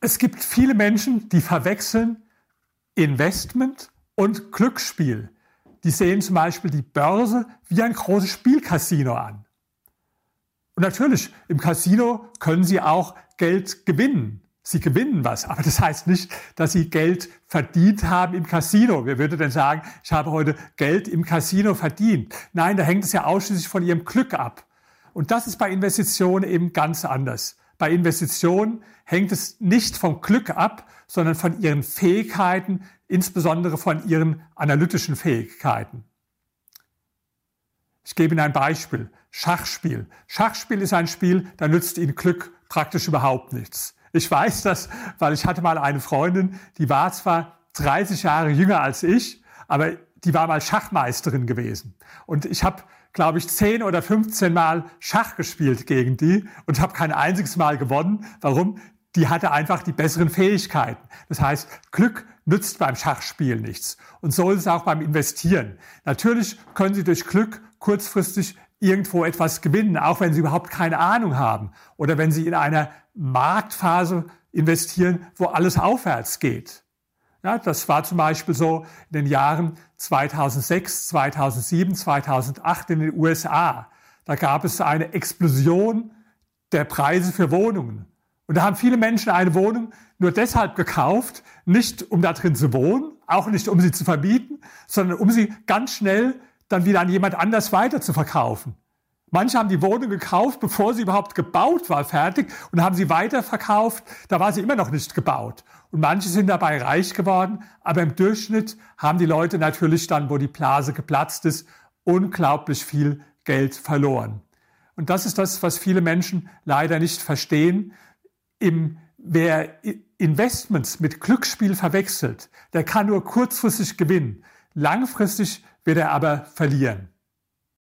Es gibt viele Menschen, die verwechseln Investment und Glücksspiel. Die sehen zum Beispiel die Börse wie ein großes Spielcasino an. Und natürlich, im Casino können Sie auch Geld gewinnen. Sie gewinnen was, aber das heißt nicht, dass Sie Geld verdient haben im Casino. Wer würde denn sagen, ich habe heute Geld im Casino verdient? Nein, da hängt es ja ausschließlich von Ihrem Glück ab. Und das ist bei Investitionen eben ganz anders. Bei Investitionen hängt es nicht vom Glück ab, sondern von Ihren Fähigkeiten, insbesondere von Ihren analytischen Fähigkeiten. Ich gebe Ihnen ein Beispiel. Schachspiel. Schachspiel ist ein Spiel, da nützt Ihnen Glück praktisch überhaupt nichts. Ich weiß das, weil ich hatte mal eine Freundin, die war zwar 30 Jahre jünger als ich, aber die war mal Schachmeisterin gewesen. Und ich habe, glaube ich, 10 oder 15 Mal Schach gespielt gegen die und habe kein einziges Mal gewonnen. Warum? Die hatte einfach die besseren Fähigkeiten. Das heißt, Glück nützt beim Schachspiel nichts. Und so ist es auch beim Investieren. Natürlich können Sie durch Glück kurzfristig irgendwo etwas gewinnen, auch wenn sie überhaupt keine Ahnung haben oder wenn sie in einer Marktphase investieren, wo alles aufwärts geht. Ja, das war zum Beispiel so in den Jahren 2006, 2007, 2008 in den USA. Da gab es eine Explosion der Preise für Wohnungen. Und da haben viele Menschen eine Wohnung nur deshalb gekauft, nicht um da drin zu wohnen, auch nicht um sie zu verbieten, sondern um sie ganz schnell dann wieder an jemand anders weiter zu verkaufen. Manche haben die Wohnung gekauft, bevor sie überhaupt gebaut war, fertig, und haben sie weiterverkauft. Da war sie immer noch nicht gebaut. Und manche sind dabei reich geworden, aber im Durchschnitt haben die Leute natürlich dann, wo die Blase geplatzt ist, unglaublich viel Geld verloren. Und das ist das, was viele Menschen leider nicht verstehen. Im, wer Investments mit Glücksspiel verwechselt, der kann nur kurzfristig gewinnen. Langfristig wird er aber verlieren.